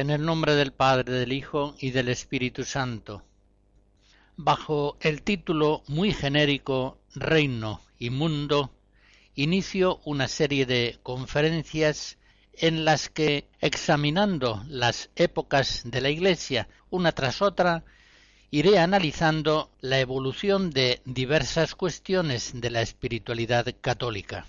En el nombre del Padre, del Hijo y del Espíritu Santo. Bajo el título muy genérico Reino y Mundo, inicio una serie de conferencias en las que, examinando las épocas de la Iglesia una tras otra, iré analizando la evolución de diversas cuestiones de la espiritualidad católica.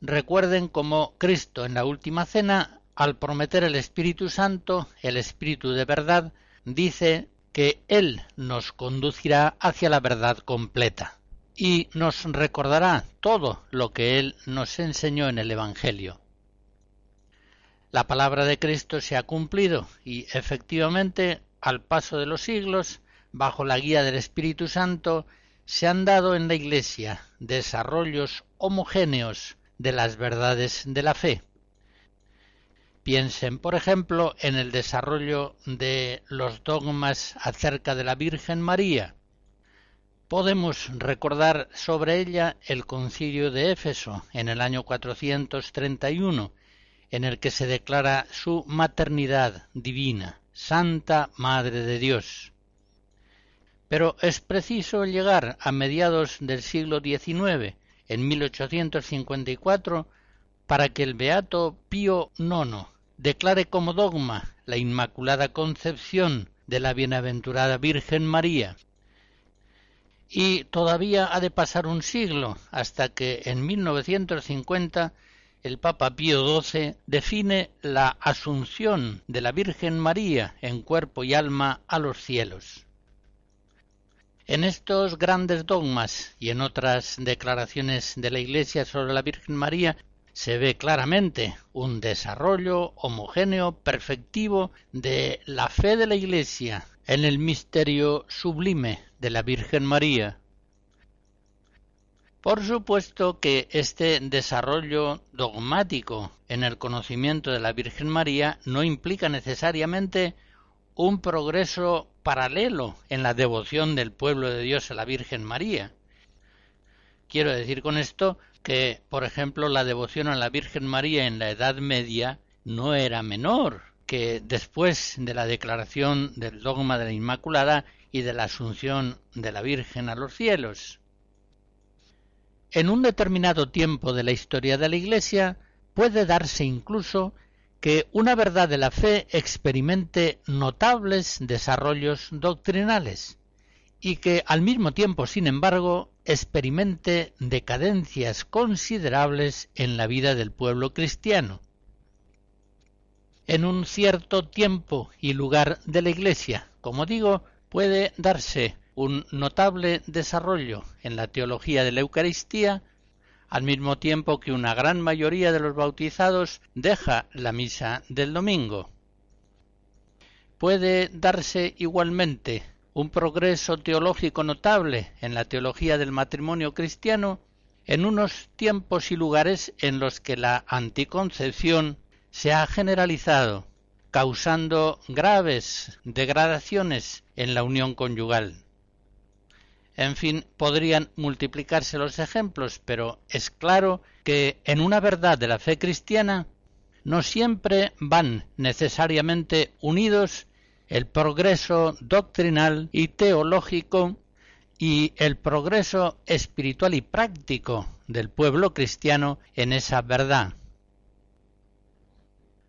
Recuerden cómo Cristo en la última cena al prometer el Espíritu Santo, el Espíritu de verdad, dice que Él nos conducirá hacia la verdad completa y nos recordará todo lo que Él nos enseñó en el Evangelio. La palabra de Cristo se ha cumplido y efectivamente al paso de los siglos, bajo la guía del Espíritu Santo, se han dado en la Iglesia desarrollos homogéneos de las verdades de la fe Piensen, por ejemplo, en el desarrollo de los dogmas acerca de la Virgen María. Podemos recordar sobre ella el concilio de Éfeso en el año 431, en el que se declara su maternidad divina, Santa Madre de Dios. Pero es preciso llegar a mediados del siglo XIX, en 1854, para que el beato Pío IX declare como dogma la Inmaculada Concepción de la Bienaventurada Virgen María. Y todavía ha de pasar un siglo hasta que en 1950 el Papa Pío XII define la asunción de la Virgen María en cuerpo y alma a los cielos. En estos grandes dogmas y en otras declaraciones de la Iglesia sobre la Virgen María se ve claramente un desarrollo homogéneo, perfectivo de la fe de la Iglesia en el misterio sublime de la Virgen María. Por supuesto que este desarrollo dogmático en el conocimiento de la Virgen María no implica necesariamente un progreso paralelo en la devoción del pueblo de Dios a la Virgen María. Quiero decir con esto que, por ejemplo, la devoción a la Virgen María en la Edad Media no era menor que después de la declaración del dogma de la Inmaculada y de la asunción de la Virgen a los cielos. En un determinado tiempo de la historia de la Iglesia puede darse incluso que una verdad de la fe experimente notables desarrollos doctrinales y que al mismo tiempo, sin embargo, experimente decadencias considerables en la vida del pueblo cristiano. En un cierto tiempo y lugar de la Iglesia, como digo, puede darse un notable desarrollo en la teología de la Eucaristía, al mismo tiempo que una gran mayoría de los bautizados deja la misa del domingo. Puede darse igualmente un progreso teológico notable en la teología del matrimonio cristiano en unos tiempos y lugares en los que la anticoncepción se ha generalizado, causando graves degradaciones en la unión conyugal. En fin, podrían multiplicarse los ejemplos, pero es claro que en una verdad de la fe cristiana no siempre van necesariamente unidos el progreso doctrinal y teológico y el progreso espiritual y práctico del pueblo cristiano en esa verdad.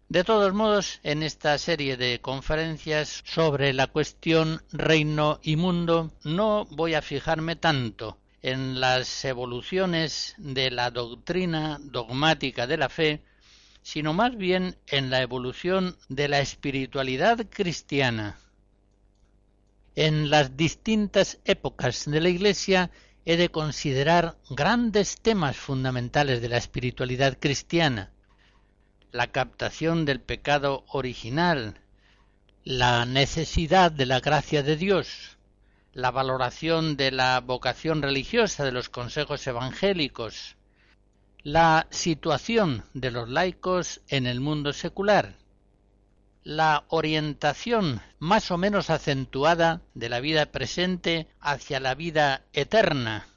De todos modos, en esta serie de conferencias sobre la cuestión reino y mundo no voy a fijarme tanto en las evoluciones de la doctrina dogmática de la fe, sino más bien en la evolución de la espiritualidad cristiana. En las distintas épocas de la Iglesia he de considerar grandes temas fundamentales de la espiritualidad cristiana, la captación del pecado original, la necesidad de la gracia de Dios, la valoración de la vocación religiosa de los consejos evangélicos, la situación de los laicos en el mundo secular, la orientación más o menos acentuada de la vida presente hacia la vida eterna,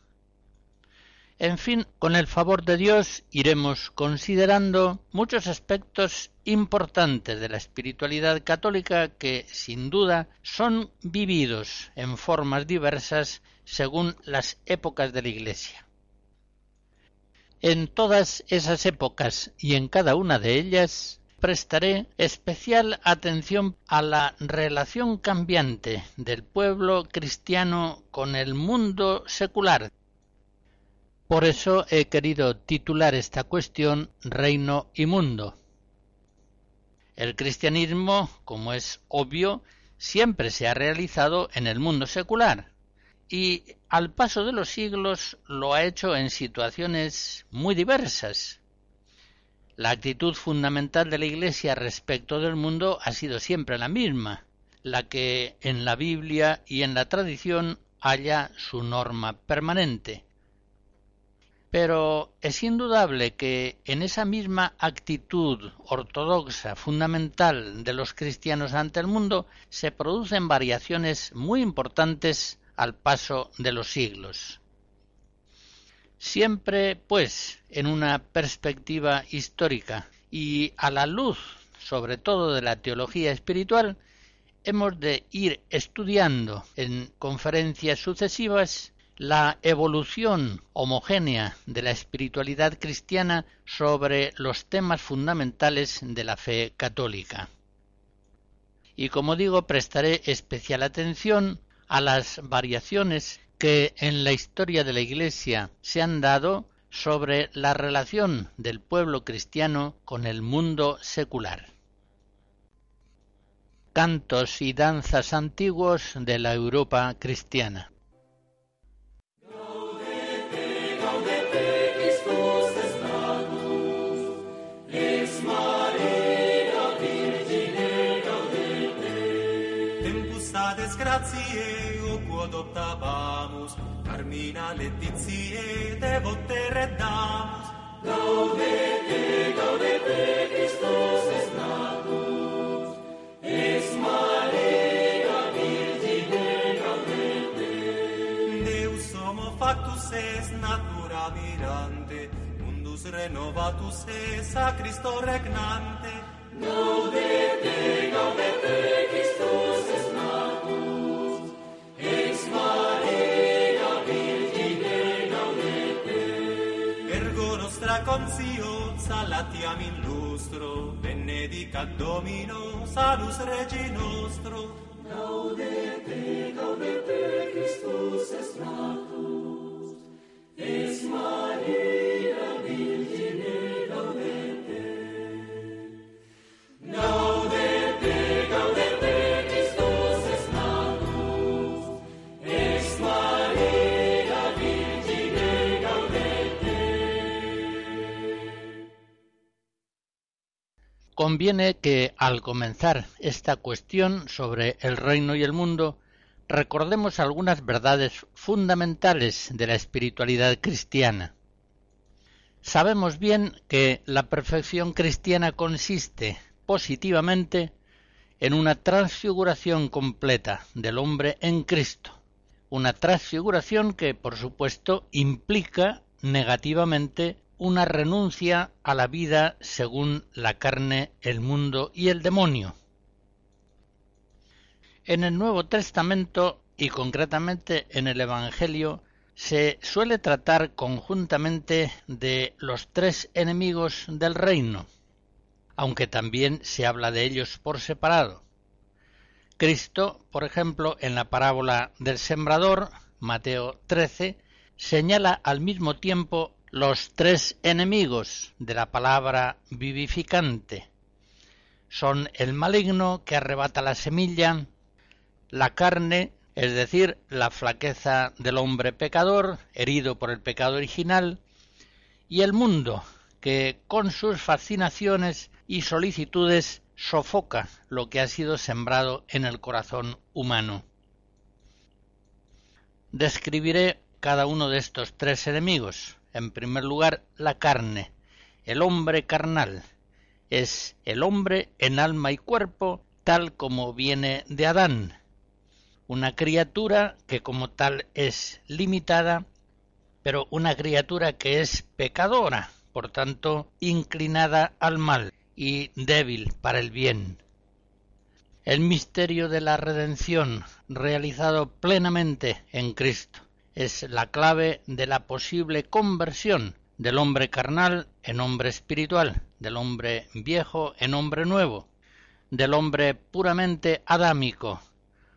en fin, con el favor de Dios iremos considerando muchos aspectos importantes de la espiritualidad católica que, sin duda, son vividos en formas diversas según las épocas de la Iglesia. En todas esas épocas y en cada una de ellas prestaré especial atención a la relación cambiante del pueblo cristiano con el mundo secular por eso he querido titular esta cuestión Reino y Mundo. El cristianismo, como es obvio, siempre se ha realizado en el mundo secular y al paso de los siglos lo ha hecho en situaciones muy diversas. La actitud fundamental de la Iglesia respecto del mundo ha sido siempre la misma, la que en la Biblia y en la tradición haya su norma permanente, pero es indudable que en esa misma actitud ortodoxa fundamental de los cristianos ante el mundo se producen variaciones muy importantes al paso de los siglos. Siempre, pues, en una perspectiva histórica y a la luz, sobre todo, de la teología espiritual, hemos de ir estudiando en conferencias sucesivas la evolución homogénea de la espiritualidad cristiana sobre los temas fundamentales de la fe católica. Y como digo, prestaré especial atención a las variaciones que en la historia de la Iglesia se han dado sobre la relación del pueblo cristiano con el mundo secular. Cantos y danzas antiguos de la Europa cristiana. Grazie o quod optabamus, carmina letizie devote reddamus. Gaudete, gaudete, Christus es natus, es Maria Virgine gaudete. Deus homo factus es natura mirante, mundus renovatus es a Christo regnante. Gaudete, gaudete, Conceptio, salatiam in lustro, benedicat Domino, salus Regi nostro. Gaudete, gaudete, Christus est nat. Conviene que al comenzar esta cuestión sobre el reino y el mundo recordemos algunas verdades fundamentales de la espiritualidad cristiana. Sabemos bien que la perfección cristiana consiste positivamente en una transfiguración completa del hombre en Cristo, una transfiguración que, por supuesto, implica negativamente una renuncia a la vida según la carne, el mundo y el demonio. En el Nuevo Testamento y concretamente en el Evangelio se suele tratar conjuntamente de los tres enemigos del reino, aunque también se habla de ellos por separado. Cristo, por ejemplo, en la parábola del sembrador, Mateo 13, señala al mismo tiempo los tres enemigos de la palabra vivificante. Son el maligno que arrebata la semilla, la carne, es decir, la flaqueza del hombre pecador, herido por el pecado original, y el mundo, que con sus fascinaciones y solicitudes sofoca lo que ha sido sembrado en el corazón humano. Describiré cada uno de estos tres enemigos. En primer lugar, la carne, el hombre carnal. Es el hombre en alma y cuerpo, tal como viene de Adán, una criatura que como tal es limitada, pero una criatura que es pecadora, por tanto inclinada al mal y débil para el bien. El misterio de la redención realizado plenamente en Cristo es la clave de la posible conversión del hombre carnal en hombre espiritual, del hombre viejo en hombre nuevo, del hombre puramente adámico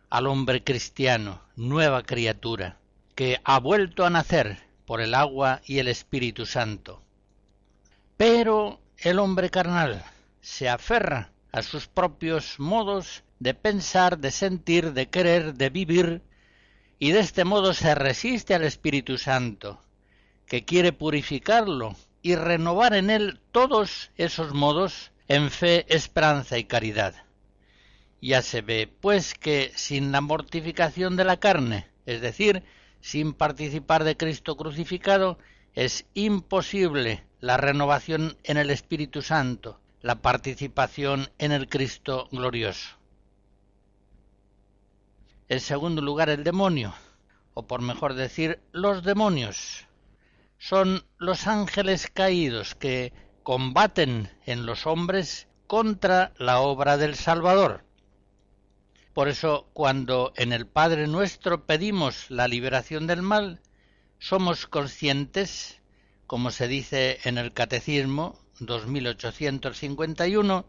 al hombre cristiano, nueva criatura, que ha vuelto a nacer por el agua y el Espíritu Santo. Pero el hombre carnal se aferra a sus propios modos de pensar, de sentir, de querer, de vivir, y de este modo se resiste al Espíritu Santo, que quiere purificarlo y renovar en él todos esos modos en fe, esperanza y caridad. Ya se ve, pues, que sin la mortificación de la carne, es decir, sin participar de Cristo crucificado, es imposible la renovación en el Espíritu Santo, la participación en el Cristo glorioso. En segundo lugar, el demonio, o por mejor decir, los demonios. Son los ángeles caídos que combaten en los hombres contra la obra del Salvador. Por eso, cuando en el Padre nuestro pedimos la liberación del mal, somos conscientes, como se dice en el Catecismo 2851,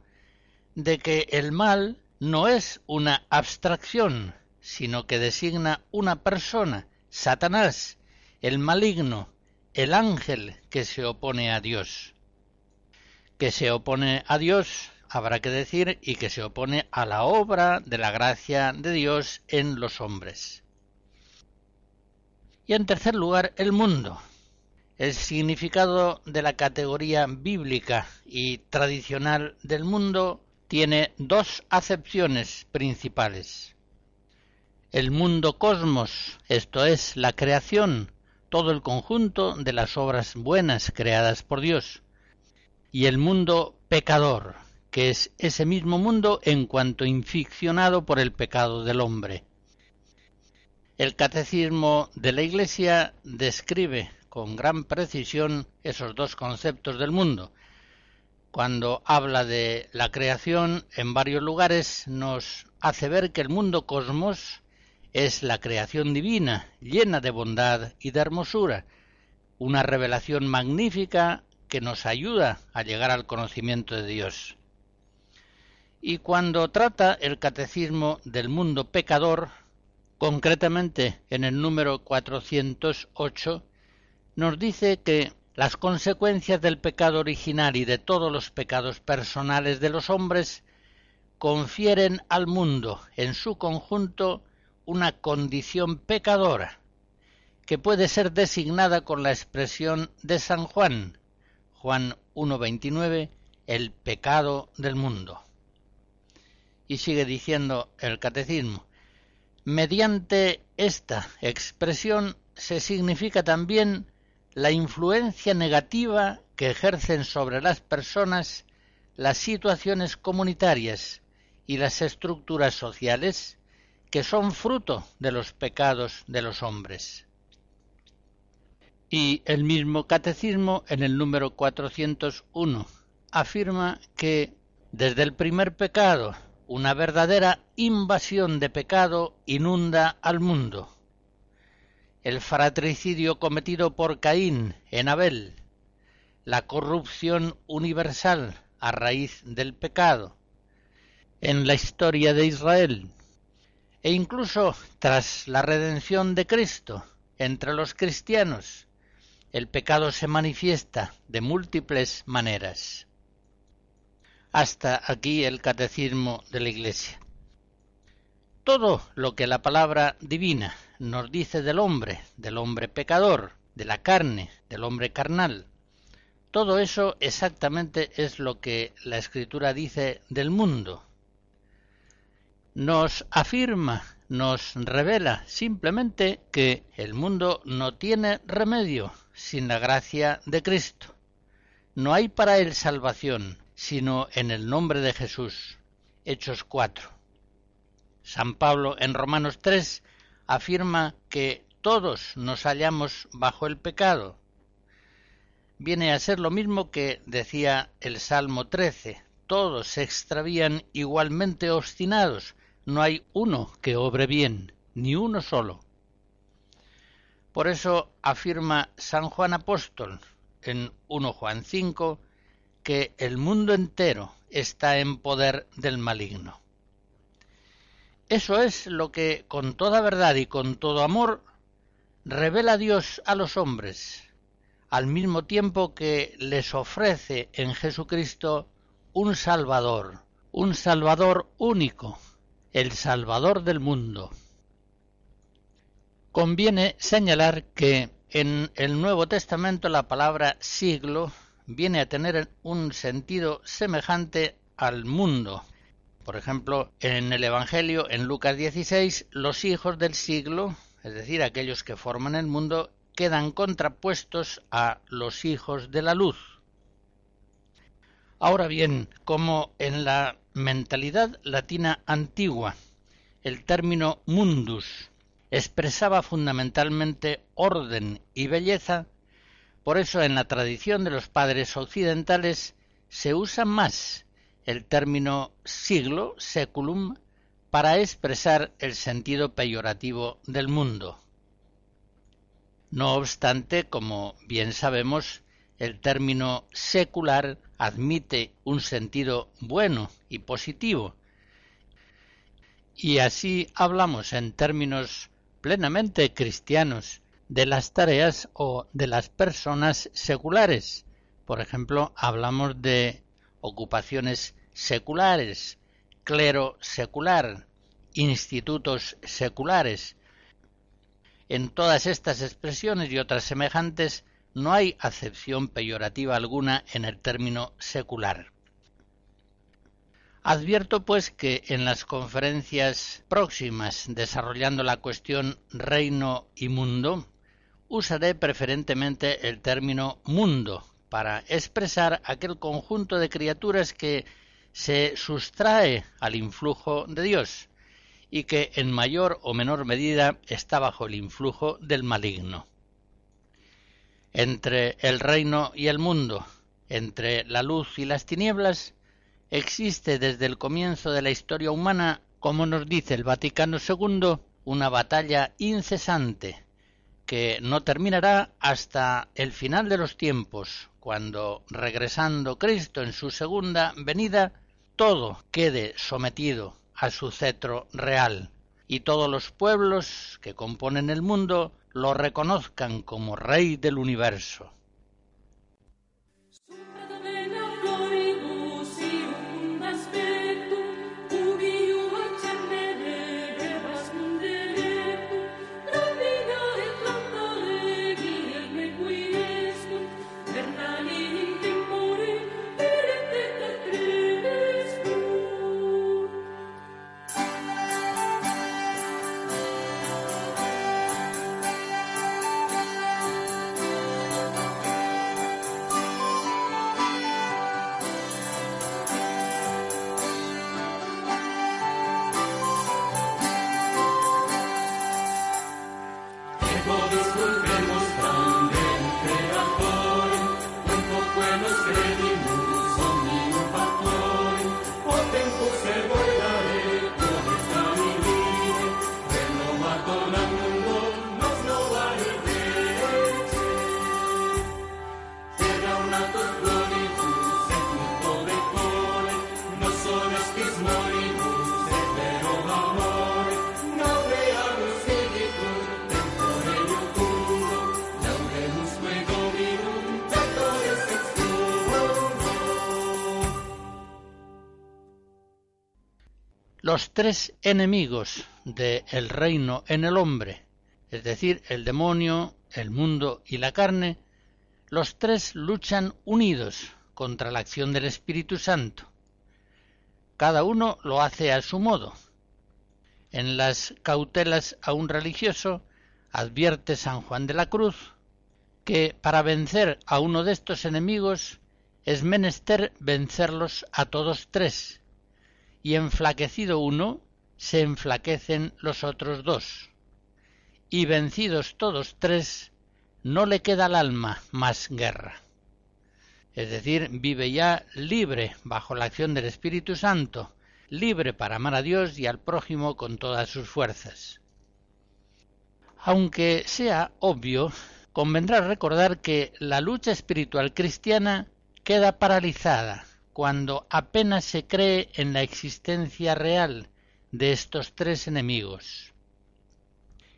de que el mal no es una abstracción, sino que designa una persona, Satanás, el maligno, el ángel que se opone a Dios. Que se opone a Dios habrá que decir, y que se opone a la obra de la gracia de Dios en los hombres. Y en tercer lugar, el mundo. El significado de la categoría bíblica y tradicional del mundo tiene dos acepciones principales. El mundo cosmos, esto es, la creación, todo el conjunto de las obras buenas creadas por Dios. Y el mundo pecador, que es ese mismo mundo en cuanto inficcionado por el pecado del hombre. El catecismo de la Iglesia describe con gran precisión esos dos conceptos del mundo. Cuando habla de la creación en varios lugares nos hace ver que el mundo cosmos es la creación divina, llena de bondad y de hermosura, una revelación magnífica que nos ayuda a llegar al conocimiento de Dios. Y cuando trata el catecismo del mundo pecador, concretamente en el número 408, nos dice que las consecuencias del pecado original y de todos los pecados personales de los hombres confieren al mundo en su conjunto una condición pecadora, que puede ser designada con la expresión de San Juan, Juan 1.29, el pecado del mundo. Y sigue diciendo el catecismo, mediante esta expresión se significa también la influencia negativa que ejercen sobre las personas las situaciones comunitarias y las estructuras sociales que son fruto de los pecados de los hombres. Y el mismo catecismo, en el número 401, afirma que desde el primer pecado, una verdadera invasión de pecado inunda al mundo. El fratricidio cometido por Caín en Abel, la corrupción universal a raíz del pecado en la historia de Israel, e incluso tras la redención de Cristo entre los cristianos, el pecado se manifiesta de múltiples maneras. Hasta aquí el catecismo de la Iglesia. Todo lo que la palabra divina nos dice del hombre, del hombre pecador, de la carne, del hombre carnal, todo eso exactamente es lo que la escritura dice del mundo. Nos afirma, nos revela simplemente que el mundo no tiene remedio sin la gracia de Cristo. No hay para él salvación, sino en el nombre de Jesús. Hechos 4. San Pablo en Romanos 3 afirma que todos nos hallamos bajo el pecado. Viene a ser lo mismo que decía el Salmo 13. Todos se extravían igualmente obstinados. No hay uno que obre bien, ni uno solo. Por eso afirma San Juan Apóstol en 1 Juan 5 que el mundo entero está en poder del maligno. Eso es lo que con toda verdad y con todo amor revela Dios a los hombres, al mismo tiempo que les ofrece en Jesucristo un Salvador, un Salvador único, el Salvador del mundo. Conviene señalar que en el Nuevo Testamento la palabra siglo viene a tener un sentido semejante al mundo. Por ejemplo, en el Evangelio, en Lucas 16, los hijos del siglo, es decir, aquellos que forman el mundo, quedan contrapuestos a los hijos de la luz. Ahora bien, como en la mentalidad latina antigua, el término mundus expresaba fundamentalmente orden y belleza, por eso en la tradición de los padres occidentales se usa más el término siglo, seculum, para expresar el sentido peyorativo del mundo. No obstante, como bien sabemos, el término secular admite un sentido bueno y positivo, y así hablamos en términos plenamente cristianos de las tareas o de las personas seculares. Por ejemplo, hablamos de ocupaciones seculares, clero secular, institutos seculares. En todas estas expresiones y otras semejantes no hay acepción peyorativa alguna en el término secular. Advierto pues que en las conferencias próximas desarrollando la cuestión reino y mundo, usaré preferentemente el término mundo para expresar aquel conjunto de criaturas que se sustrae al influjo de Dios y que en mayor o menor medida está bajo el influjo del maligno. Entre el reino y el mundo, entre la luz y las tinieblas, existe desde el comienzo de la historia humana, como nos dice el Vaticano II, una batalla incesante que no terminará hasta el final de los tiempos, cuando, regresando Cristo en su segunda venida, todo quede sometido a su cetro real, y todos los pueblos que componen el mundo lo reconozcan como Rey del universo. Los tres enemigos del reino en el hombre, es decir, el demonio, el mundo y la carne, los tres luchan unidos contra la acción del Espíritu Santo. Cada uno lo hace a su modo. En las cautelas a un religioso advierte San Juan de la Cruz que para vencer a uno de estos enemigos es menester vencerlos a todos tres, y enflaquecido uno, se enflaquecen los otros dos. Y vencidos todos tres, no le queda al alma más guerra. Es decir, vive ya libre bajo la acción del Espíritu Santo, libre para amar a Dios y al prójimo con todas sus fuerzas. Aunque sea obvio, convendrá recordar que la lucha espiritual cristiana queda paralizada cuando apenas se cree en la existencia real de estos tres enemigos.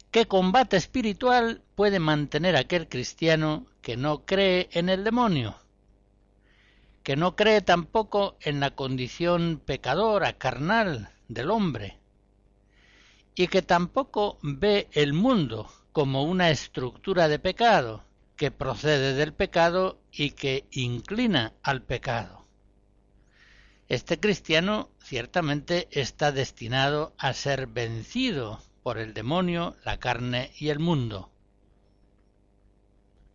¿Qué combate espiritual puede mantener aquel cristiano que no cree en el demonio? Que no cree tampoco en la condición pecadora, carnal del hombre, y que tampoco ve el mundo como una estructura de pecado, que procede del pecado y que inclina al pecado. Este cristiano ciertamente está destinado a ser vencido por el demonio, la carne y el mundo.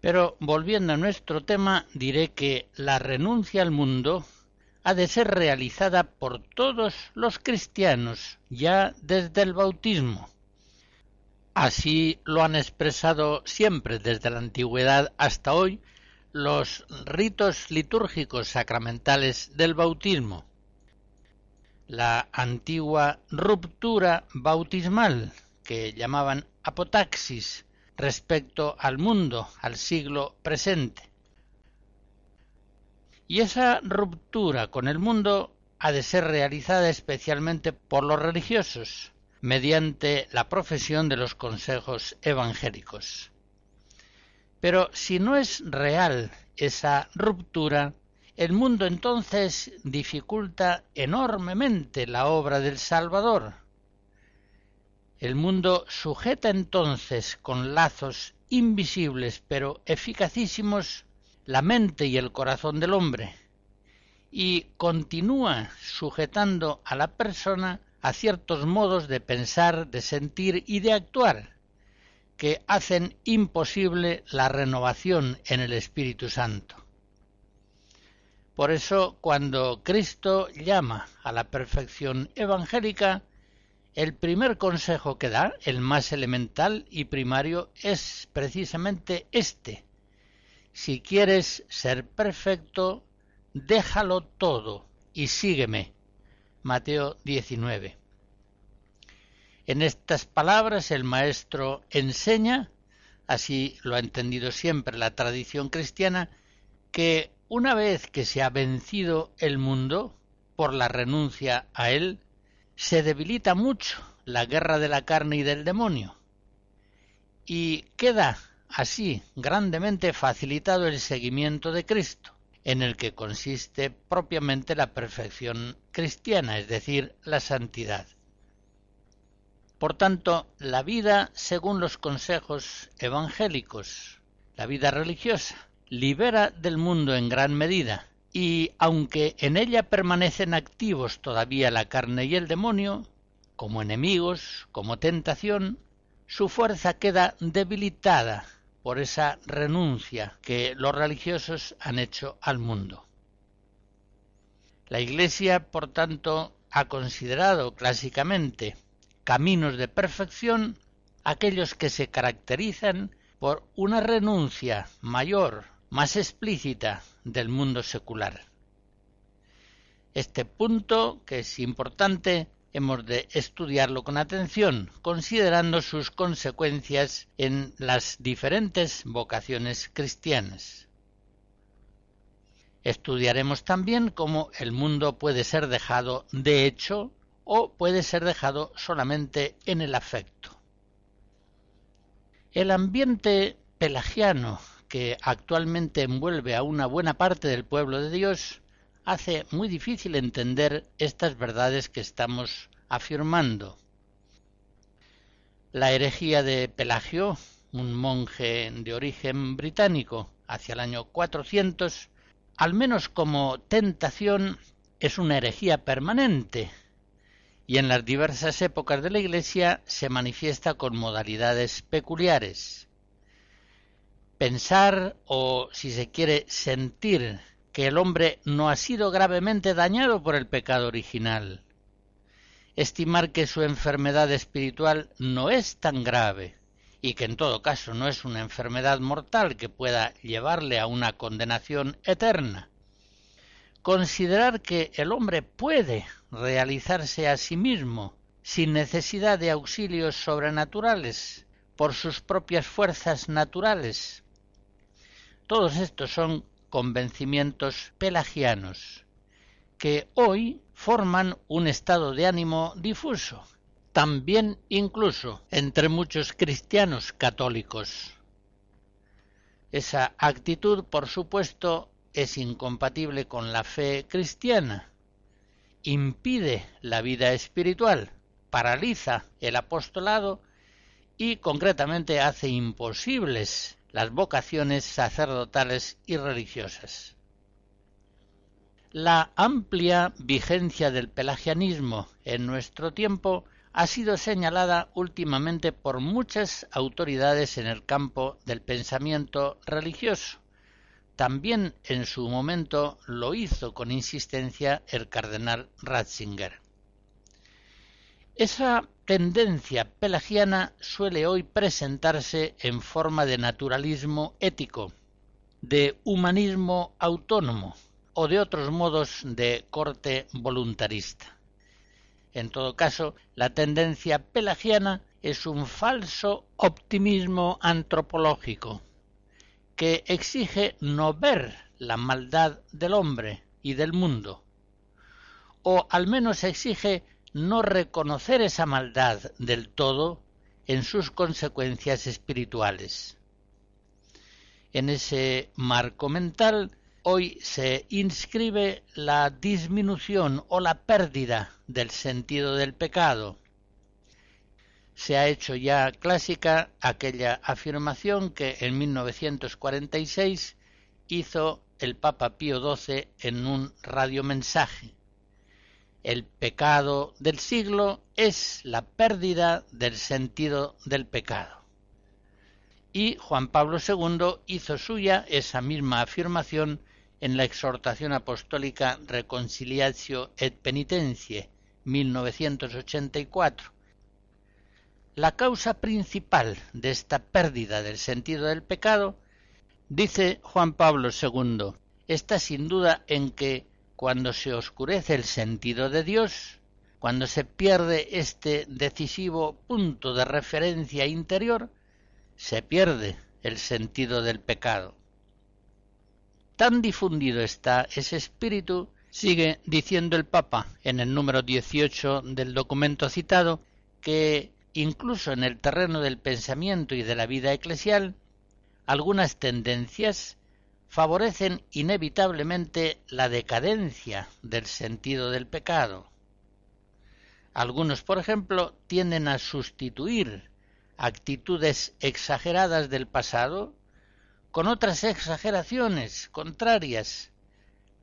Pero volviendo a nuestro tema, diré que la renuncia al mundo ha de ser realizada por todos los cristianos ya desde el bautismo. Así lo han expresado siempre desde la antigüedad hasta hoy los ritos litúrgicos sacramentales del bautismo. La antigua ruptura bautismal, que llamaban apotaxis, respecto al mundo, al siglo presente. Y esa ruptura con el mundo ha de ser realizada especialmente por los religiosos, mediante la profesión de los consejos evangélicos. Pero si no es real esa ruptura, el mundo entonces dificulta enormemente la obra del Salvador. El mundo sujeta entonces con lazos invisibles pero eficacísimos la mente y el corazón del hombre y continúa sujetando a la persona a ciertos modos de pensar, de sentir y de actuar que hacen imposible la renovación en el Espíritu Santo. Por eso, cuando Cristo llama a la perfección evangélica, el primer consejo que da, el más elemental y primario, es precisamente este. Si quieres ser perfecto, déjalo todo y sígueme. Mateo 19. En estas palabras el maestro enseña, así lo ha entendido siempre la tradición cristiana, que una vez que se ha vencido el mundo por la renuncia a él, se debilita mucho la guerra de la carne y del demonio, y queda así grandemente facilitado el seguimiento de Cristo en el que consiste propiamente la perfección cristiana, es decir, la santidad. Por tanto, la vida según los consejos evangélicos, la vida religiosa, libera del mundo en gran medida, y aunque en ella permanecen activos todavía la carne y el demonio, como enemigos, como tentación, su fuerza queda debilitada por esa renuncia que los religiosos han hecho al mundo. La Iglesia, por tanto, ha considerado clásicamente caminos de perfección aquellos que se caracterizan por una renuncia mayor, más explícita del mundo secular. Este punto, que es importante, hemos de estudiarlo con atención, considerando sus consecuencias en las diferentes vocaciones cristianas. Estudiaremos también cómo el mundo puede ser dejado de hecho o puede ser dejado solamente en el afecto. El ambiente pelagiano que actualmente envuelve a una buena parte del pueblo de Dios hace muy difícil entender estas verdades que estamos afirmando la herejía de Pelagio, un monje de origen británico, hacia el año 400, al menos como tentación, es una herejía permanente y en las diversas épocas de la Iglesia se manifiesta con modalidades peculiares. Pensar o, si se quiere, sentir que el hombre no ha sido gravemente dañado por el pecado original. Estimar que su enfermedad espiritual no es tan grave y que en todo caso no es una enfermedad mortal que pueda llevarle a una condenación eterna. Considerar que el hombre puede realizarse a sí mismo sin necesidad de auxilios sobrenaturales por sus propias fuerzas naturales. Todos estos son convencimientos pelagianos que hoy forman un estado de ánimo difuso también incluso entre muchos cristianos católicos. Esa actitud, por supuesto, es incompatible con la fe cristiana, impide la vida espiritual, paraliza el apostolado y concretamente hace imposibles las vocaciones sacerdotales y religiosas. La amplia vigencia del pelagianismo en nuestro tiempo ha sido señalada últimamente por muchas autoridades en el campo del pensamiento religioso. También en su momento lo hizo con insistencia el cardenal Ratzinger. Esa tendencia pelagiana suele hoy presentarse en forma de naturalismo ético, de humanismo autónomo o de otros modos de corte voluntarista. En todo caso, la tendencia pelagiana es un falso optimismo antropológico que exige no ver la maldad del hombre y del mundo, o al menos exige no reconocer esa maldad del todo en sus consecuencias espirituales. En ese marco mental hoy se inscribe la disminución o la pérdida del sentido del pecado. Se ha hecho ya clásica aquella afirmación que en 1946 hizo el Papa Pío XII en un radiomensaje. El pecado del siglo es la pérdida del sentido del pecado y Juan Pablo II hizo suya esa misma afirmación en la exhortación apostólica Reconciliatio et Penitencie 1984. La causa principal de esta pérdida del sentido del pecado, dice Juan Pablo II, está sin duda en que cuando se oscurece el sentido de Dios, cuando se pierde este decisivo punto de referencia interior, se pierde el sentido del pecado. Tan difundido está ese espíritu, sigue diciendo el Papa en el número 18 del documento citado, que incluso en el terreno del pensamiento y de la vida eclesial, algunas tendencias favorecen inevitablemente la decadencia del sentido del pecado. Algunos, por ejemplo, tienden a sustituir actitudes exageradas del pasado con otras exageraciones contrarias,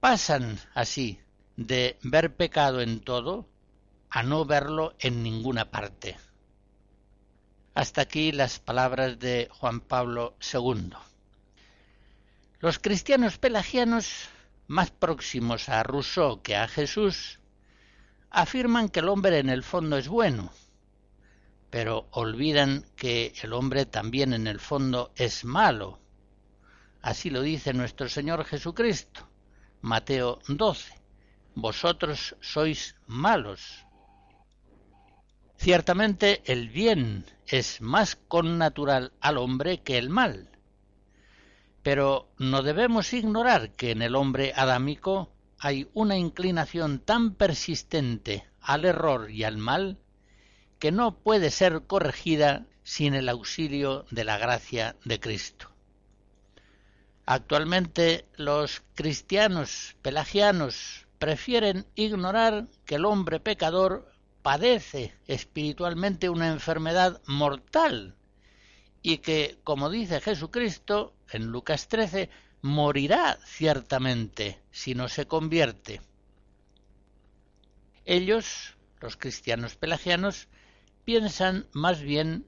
pasan así de ver pecado en todo a no verlo en ninguna parte. Hasta aquí las palabras de Juan Pablo II. Los cristianos pelagianos, más próximos a Rousseau que a Jesús, afirman que el hombre en el fondo es bueno, pero olvidan que el hombre también en el fondo es malo Así lo dice nuestro Señor Jesucristo. Mateo 12. Vosotros sois malos. Ciertamente el bien es más connatural al hombre que el mal. Pero no debemos ignorar que en el hombre adámico hay una inclinación tan persistente al error y al mal que no puede ser corregida sin el auxilio de la gracia de Cristo. Actualmente los cristianos pelagianos prefieren ignorar que el hombre pecador padece espiritualmente una enfermedad mortal y que, como dice Jesucristo en Lucas 13, morirá ciertamente si no se convierte. Ellos, los cristianos pelagianos, piensan más bien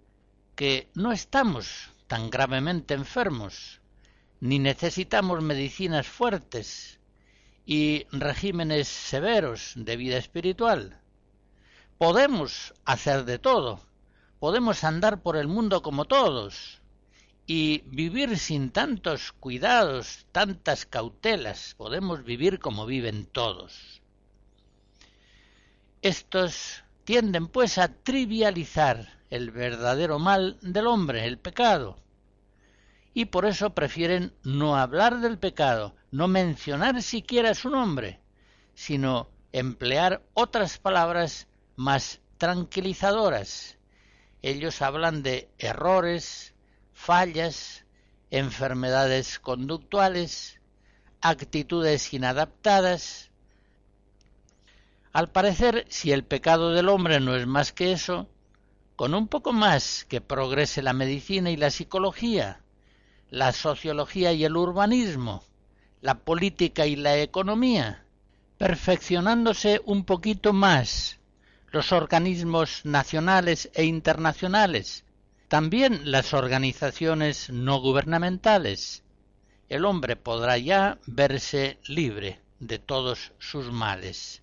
que no estamos tan gravemente enfermos, ni necesitamos medicinas fuertes y regímenes severos de vida espiritual. Podemos hacer de todo, podemos andar por el mundo como todos y vivir sin tantos cuidados, tantas cautelas, podemos vivir como viven todos. Estos tienden pues a trivializar el verdadero mal del hombre, el pecado, y por eso prefieren no hablar del pecado, no mencionar siquiera su nombre, sino emplear otras palabras más tranquilizadoras. Ellos hablan de errores, fallas, enfermedades conductuales, actitudes inadaptadas. Al parecer, si el pecado del hombre no es más que eso, con un poco más que progrese la medicina y la psicología, la sociología y el urbanismo, la política y la economía, perfeccionándose un poquito más los organismos nacionales e internacionales, también las organizaciones no gubernamentales, el hombre podrá ya verse libre de todos sus males.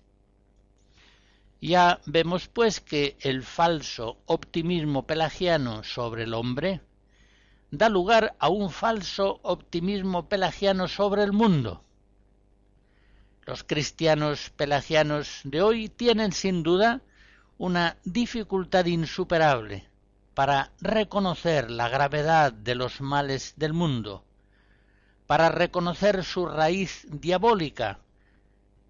Ya vemos pues que el falso optimismo pelagiano sobre el hombre da lugar a un falso optimismo pelagiano sobre el mundo. Los cristianos pelagianos de hoy tienen sin duda una dificultad insuperable para reconocer la gravedad de los males del mundo, para reconocer su raíz diabólica,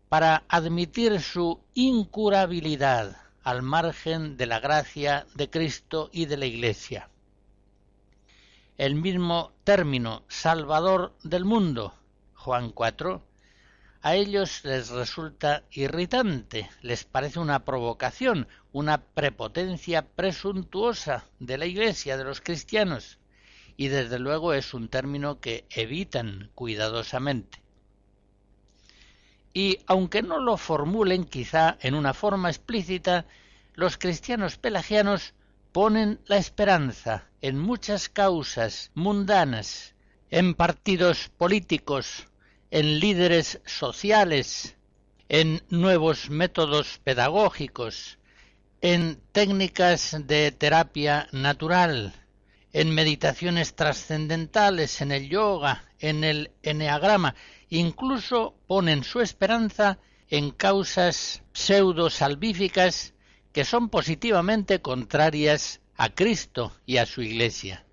para admitir su incurabilidad al margen de la gracia de Cristo y de la Iglesia. El mismo término Salvador del mundo, Juan 4, a ellos les resulta irritante, les parece una provocación, una prepotencia presuntuosa de la Iglesia, de los cristianos, y desde luego es un término que evitan cuidadosamente. Y aunque no lo formulen quizá en una forma explícita, los cristianos pelagianos ponen la esperanza en muchas causas mundanas, en partidos políticos, en líderes sociales, en nuevos métodos pedagógicos, en técnicas de terapia natural, en meditaciones trascendentales, en el yoga, en el eneagrama, incluso ponen su esperanza en causas pseudo salvíficas que son positivamente contrarias a Cristo y a su Iglesia.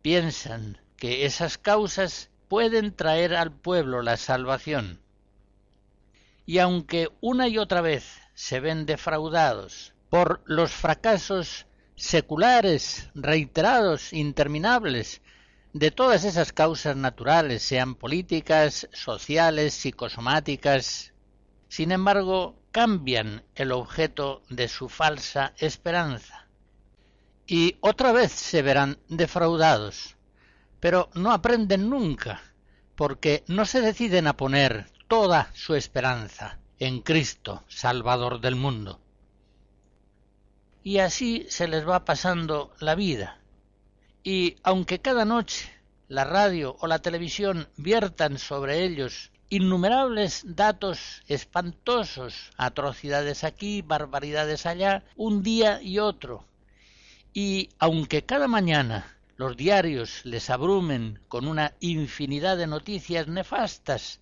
Piensan que esas causas pueden traer al pueblo la salvación. Y aunque una y otra vez se ven defraudados por los fracasos seculares, reiterados, interminables, de todas esas causas naturales, sean políticas, sociales, psicosomáticas, sin embargo, cambian el objeto de su falsa esperanza. Y otra vez se verán defraudados, pero no aprenden nunca, porque no se deciden a poner toda su esperanza en Cristo, Salvador del mundo. Y así se les va pasando la vida. Y aunque cada noche la radio o la televisión viertan sobre ellos innumerables datos espantosos, atrocidades aquí, barbaridades allá, un día y otro, y aunque cada mañana los diarios les abrumen con una infinidad de noticias nefastas,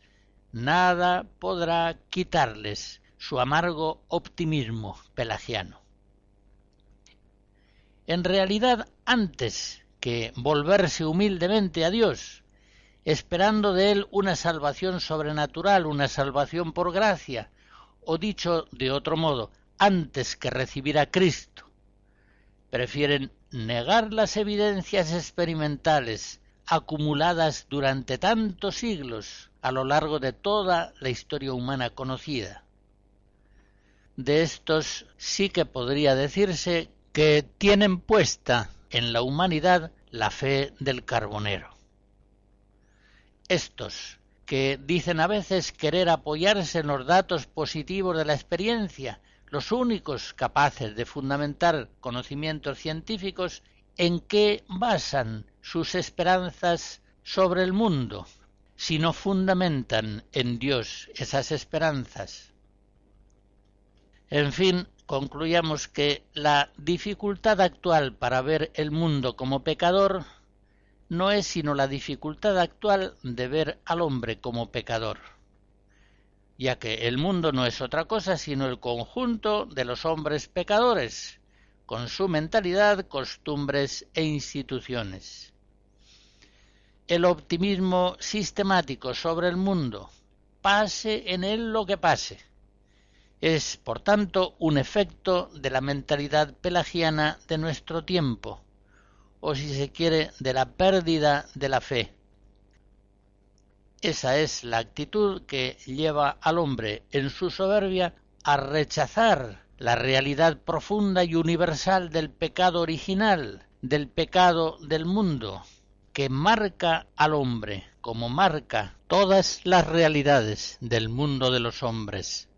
nada podrá quitarles su amargo optimismo pelagiano. En realidad, antes que volverse humildemente a Dios, esperando de Él una salvación sobrenatural, una salvación por gracia, o dicho de otro modo, antes que recibir a Cristo, prefieren negar las evidencias experimentales acumuladas durante tantos siglos a lo largo de toda la historia humana conocida. de estos sí que podría decirse que tienen puesta en la humanidad la fe del carbonero. Estos, que dicen a veces querer apoyarse en los datos positivos de la experiencia, los únicos capaces de fundamentar conocimientos científicos, ¿en qué basan sus esperanzas sobre el mundo, si no fundamentan en Dios esas esperanzas? En fin, concluyamos que la dificultad actual para ver el mundo como pecador no es sino la dificultad actual de ver al hombre como pecador, ya que el mundo no es otra cosa sino el conjunto de los hombres pecadores, con su mentalidad, costumbres e instituciones. El optimismo sistemático sobre el mundo, pase en él lo que pase, es, por tanto, un efecto de la mentalidad pelagiana de nuestro tiempo, o si se quiere, de la pérdida de la fe. Esa es la actitud que lleva al hombre en su soberbia a rechazar la realidad profunda y universal del pecado original, del pecado del mundo, que marca al hombre, como marca todas las realidades del mundo de los hombres.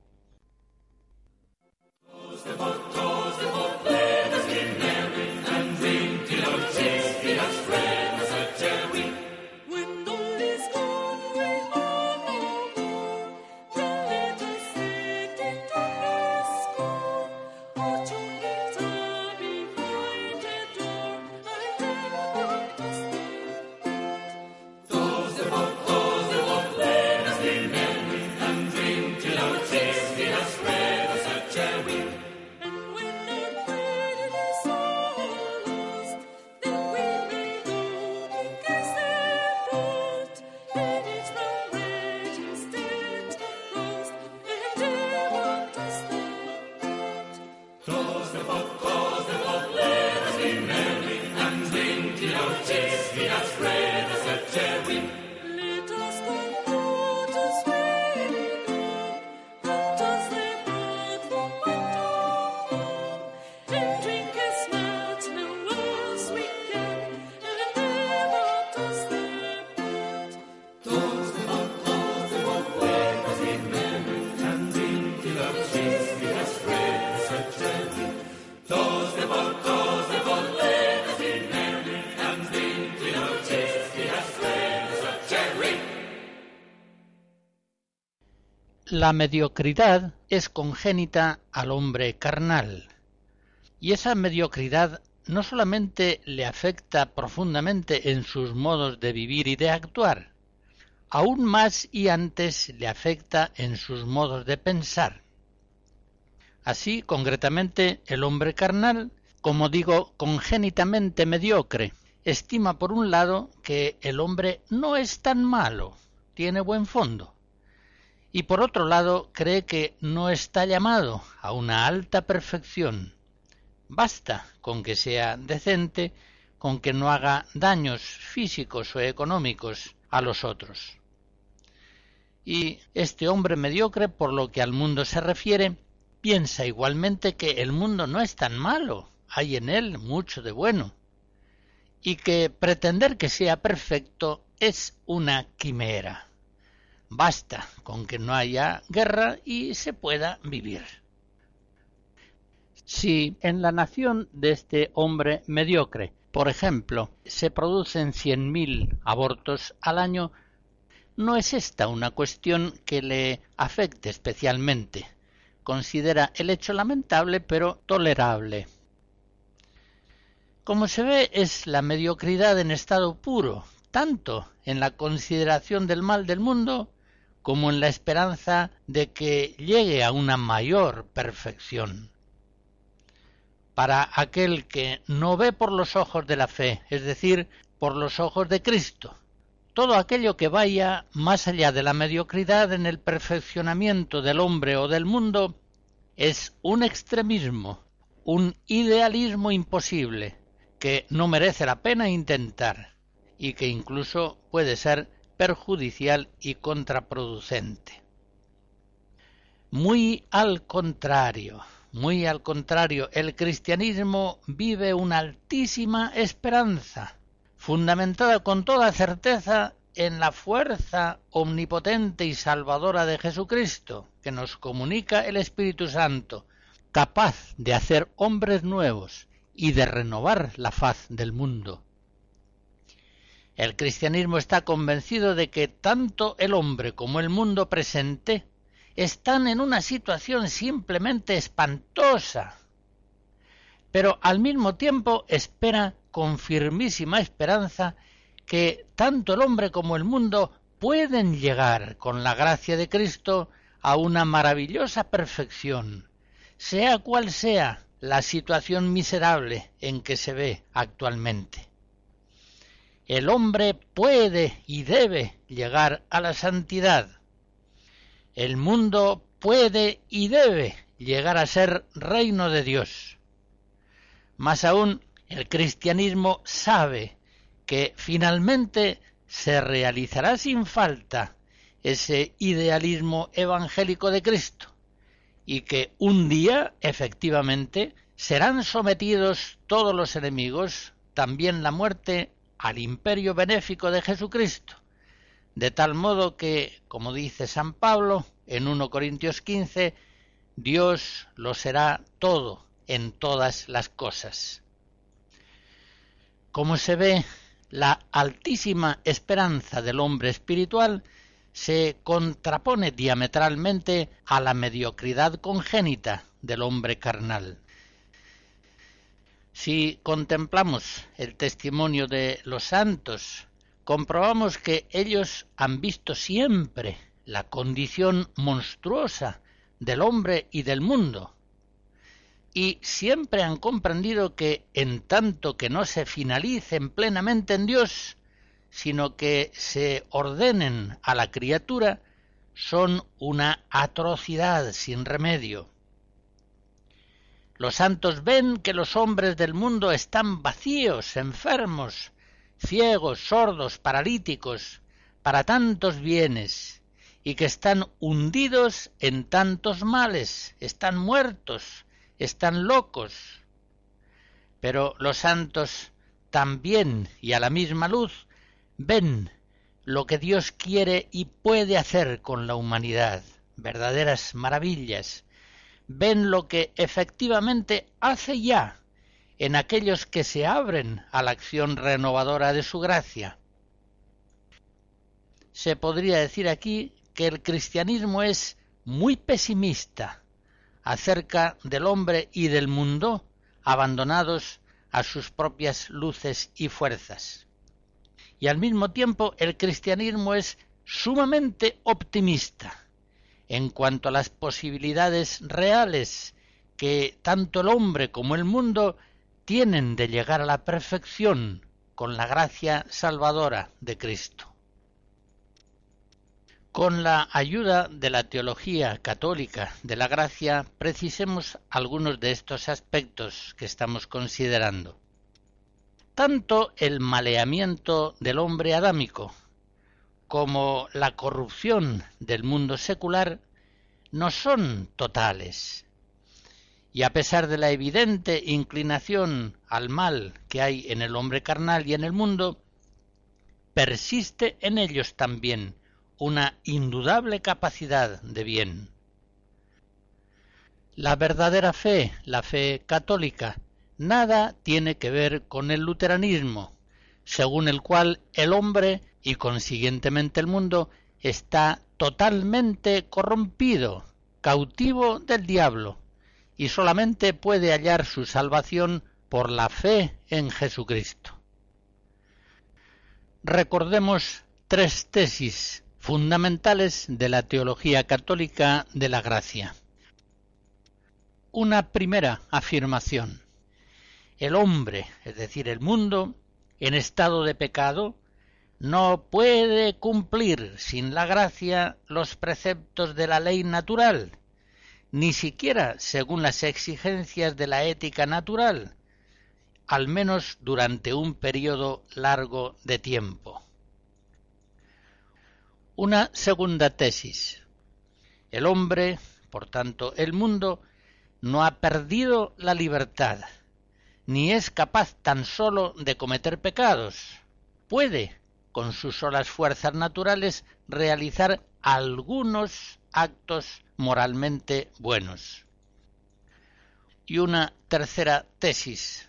La mediocridad es congénita al hombre carnal, y esa mediocridad no solamente le afecta profundamente en sus modos de vivir y de actuar, aún más y antes le afecta en sus modos de pensar. Así, concretamente, el hombre carnal, como digo, congénitamente mediocre, estima por un lado que el hombre no es tan malo, tiene buen fondo, y por otro lado cree que no está llamado a una alta perfección. Basta con que sea decente, con que no haga daños físicos o económicos a los otros. Y este hombre mediocre, por lo que al mundo se refiere, piensa igualmente que el mundo no es tan malo, hay en él mucho de bueno, y que pretender que sea perfecto es una quimera. Basta con que no haya guerra y se pueda vivir. Si en la nación de este hombre mediocre, por ejemplo, se producen cien mil abortos al año, no es esta una cuestión que le afecte especialmente. Considera el hecho lamentable pero tolerable. Como se ve, es la mediocridad en estado puro, tanto en la consideración del mal del mundo como en la esperanza de que llegue a una mayor perfección. Para aquel que no ve por los ojos de la fe, es decir, por los ojos de Cristo, todo aquello que vaya más allá de la mediocridad en el perfeccionamiento del hombre o del mundo es un extremismo, un idealismo imposible, que no merece la pena intentar y que incluso puede ser perjudicial y contraproducente. Muy al contrario, muy al contrario, el cristianismo vive una altísima esperanza, fundamentada con toda certeza en la fuerza omnipotente y salvadora de Jesucristo, que nos comunica el Espíritu Santo, capaz de hacer hombres nuevos y de renovar la faz del mundo. El cristianismo está convencido de que tanto el hombre como el mundo presente están en una situación simplemente espantosa, pero al mismo tiempo espera con firmísima esperanza que tanto el hombre como el mundo pueden llegar con la gracia de Cristo a una maravillosa perfección, sea cual sea la situación miserable en que se ve actualmente. El hombre puede y debe llegar a la santidad. El mundo puede y debe llegar a ser reino de Dios. Más aún, el cristianismo sabe que finalmente se realizará sin falta ese idealismo evangélico de Cristo y que un día, efectivamente, serán sometidos todos los enemigos, también la muerte, al imperio benéfico de Jesucristo, de tal modo que, como dice San Pablo en 1 Corintios 15, Dios lo será todo en todas las cosas. Como se ve, la altísima esperanza del hombre espiritual se contrapone diametralmente a la mediocridad congénita del hombre carnal. Si contemplamos el testimonio de los santos, comprobamos que ellos han visto siempre la condición monstruosa del hombre y del mundo, y siempre han comprendido que en tanto que no se finalicen plenamente en Dios, sino que se ordenen a la criatura, son una atrocidad sin remedio. Los santos ven que los hombres del mundo están vacíos, enfermos, ciegos, sordos, paralíticos, para tantos bienes, y que están hundidos en tantos males, están muertos, están locos. Pero los santos también y a la misma luz ven lo que Dios quiere y puede hacer con la humanidad, verdaderas maravillas, ven lo que efectivamente hace ya en aquellos que se abren a la acción renovadora de su gracia. Se podría decir aquí que el cristianismo es muy pesimista acerca del hombre y del mundo abandonados a sus propias luces y fuerzas. Y al mismo tiempo el cristianismo es sumamente optimista en cuanto a las posibilidades reales que tanto el hombre como el mundo tienen de llegar a la perfección con la gracia salvadora de Cristo. Con la ayuda de la teología católica de la gracia, precisemos algunos de estos aspectos que estamos considerando. Tanto el maleamiento del hombre adámico como la corrupción del mundo secular no son totales. Y a pesar de la evidente inclinación al mal que hay en el hombre carnal y en el mundo, persiste en ellos también una indudable capacidad de bien. La verdadera fe, la fe católica, nada tiene que ver con el luteranismo, según el cual el hombre y consiguientemente el mundo está totalmente corrompido, cautivo del diablo, y solamente puede hallar su salvación por la fe en Jesucristo. Recordemos tres tesis fundamentales de la teología católica de la gracia. Una primera afirmación. El hombre, es decir, el mundo, en estado de pecado, no puede cumplir sin la gracia los preceptos de la ley natural, ni siquiera según las exigencias de la ética natural, al menos durante un periodo largo de tiempo. Una segunda tesis. El hombre, Por tanto, el mundo no ha perdido la libertad, ni es capaz tan solo de cometer pecados. Puede, con sus solas fuerzas naturales, realizar algunos actos moralmente buenos. Y una tercera tesis.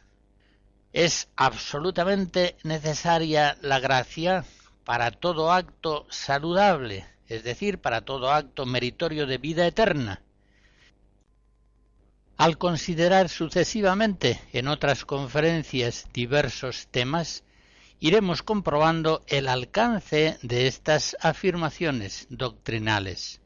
Es absolutamente necesaria la gracia para todo acto saludable, es decir, para todo acto meritorio de vida eterna. Al considerar sucesivamente en otras conferencias diversos temas, iremos comprobando el alcance de estas afirmaciones doctrinales.